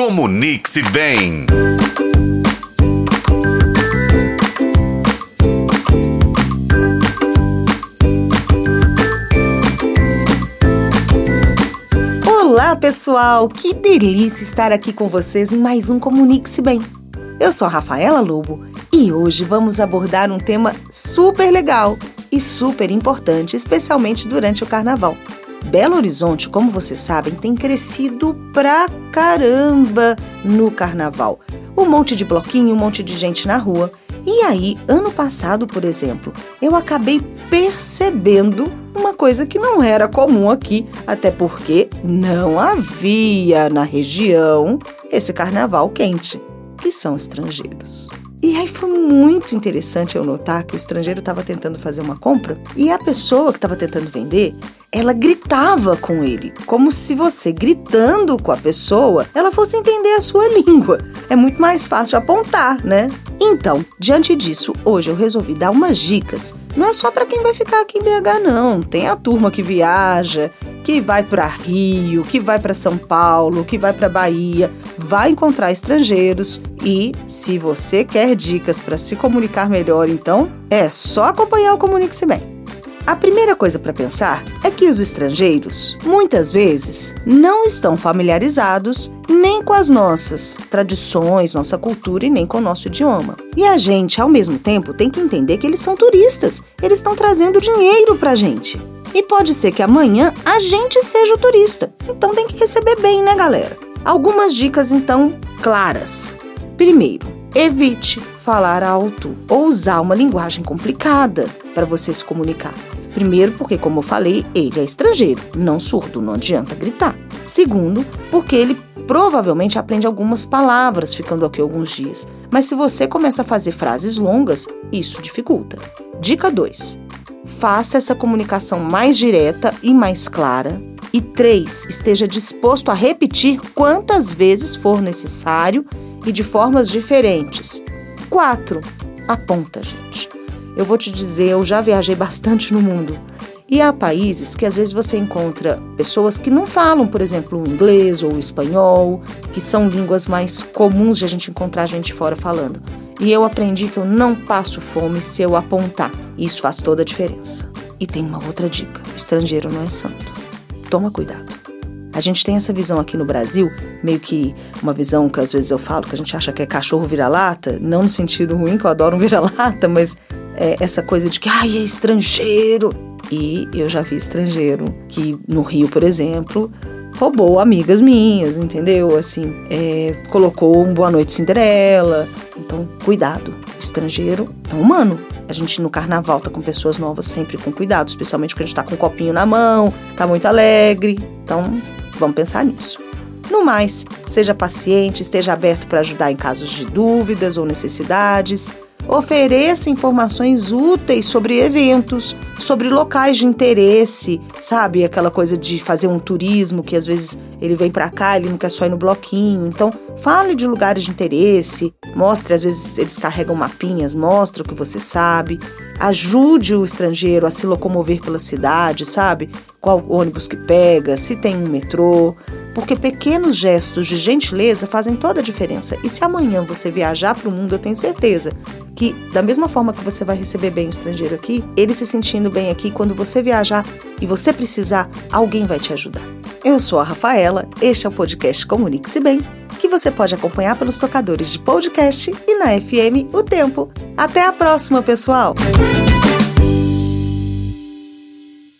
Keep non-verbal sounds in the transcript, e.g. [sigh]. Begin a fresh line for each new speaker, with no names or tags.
Comunique-se bem.
Olá, pessoal! Que delícia estar aqui com vocês em mais um Comunique-se Bem. Eu sou a Rafaela Lobo e hoje vamos abordar um tema super legal e super importante, especialmente durante o carnaval. Belo Horizonte, como vocês sabem, tem crescido pra caramba no carnaval. Um monte de bloquinho, um monte de gente na rua. E aí, ano passado, por exemplo, eu acabei percebendo uma coisa que não era comum aqui, até porque não havia na região esse carnaval quente que são estrangeiros. E aí foi muito interessante eu notar que o estrangeiro estava tentando fazer uma compra e a pessoa que estava tentando vender, ela gritava com ele, como se você gritando com a pessoa, ela fosse entender a sua [laughs] língua. É muito mais fácil apontar, né? Então, diante disso, hoje eu resolvi dar umas dicas. Não é só para quem vai ficar aqui em BH não, tem a turma que viaja, que vai para Rio, que vai para São Paulo, que vai para Bahia, vai encontrar estrangeiros e se você quer dicas para se comunicar melhor, então é só acompanhar o Comunique-se Bem. A primeira coisa para pensar é que os estrangeiros, muitas vezes, não estão familiarizados nem com as nossas tradições, nossa cultura e nem com o nosso idioma. E a gente, ao mesmo tempo, tem que entender que eles são turistas, eles estão trazendo dinheiro para a gente. E pode ser que amanhã a gente seja o turista. Então tem que receber bem, né, galera? Algumas dicas então claras. Primeiro, evite falar alto ou usar uma linguagem complicada para você se comunicar. Primeiro, porque, como eu falei, ele é estrangeiro, não surdo, não adianta gritar. Segundo, porque ele provavelmente aprende algumas palavras ficando aqui alguns dias. Mas se você começa a fazer frases longas, isso dificulta. Dica 2 faça essa comunicação mais direta e mais clara. E três, esteja disposto a repetir quantas vezes for necessário e de formas diferentes. Quatro, aponta, gente. Eu vou te dizer, eu já viajei bastante no mundo. E há países que às vezes você encontra pessoas que não falam, por exemplo, o inglês ou o espanhol, que são línguas mais comuns de a gente encontrar gente fora falando. E eu aprendi que eu não passo fome se eu apontar. Isso faz toda a diferença. E tem uma outra dica: estrangeiro não é santo. Toma cuidado. A gente tem essa visão aqui no Brasil, meio que uma visão que às vezes eu falo que a gente acha que é cachorro vira-lata, não no sentido ruim, que eu adoro um vira-lata, mas é essa coisa de que, ai, é estrangeiro. E eu já vi estrangeiro que no Rio, por exemplo, roubou amigas minhas, entendeu? Assim, é, colocou um Boa Noite Cinderela. Então, cuidado. Estrangeiro é humano. A gente no carnaval tá com pessoas novas sempre com cuidado, especialmente quando a gente tá com um copinho na mão, tá muito alegre. Então, vamos pensar nisso. No mais, seja paciente, esteja aberto para ajudar em casos de dúvidas ou necessidades. Ofereça informações úteis sobre eventos, sobre locais de interesse, sabe? Aquela coisa de fazer um turismo que às vezes ele vem para cá, ele não quer só ir no bloquinho. Então, fale de lugares de interesse, mostre, às vezes eles carregam mapinhas, mostre o que você sabe. Ajude o estrangeiro a se locomover pela cidade, sabe? Qual ônibus que pega, se tem um metrô porque pequenos gestos de gentileza fazem toda a diferença. E se amanhã você viajar para o mundo, eu tenho certeza que, da mesma forma que você vai receber bem o estrangeiro aqui, ele se sentindo bem aqui, quando você viajar e você precisar, alguém vai te ajudar. Eu sou a Rafaela, este é o podcast Comunique-se Bem, que você pode acompanhar pelos tocadores de podcast e na FM O Tempo. Até a próxima, pessoal!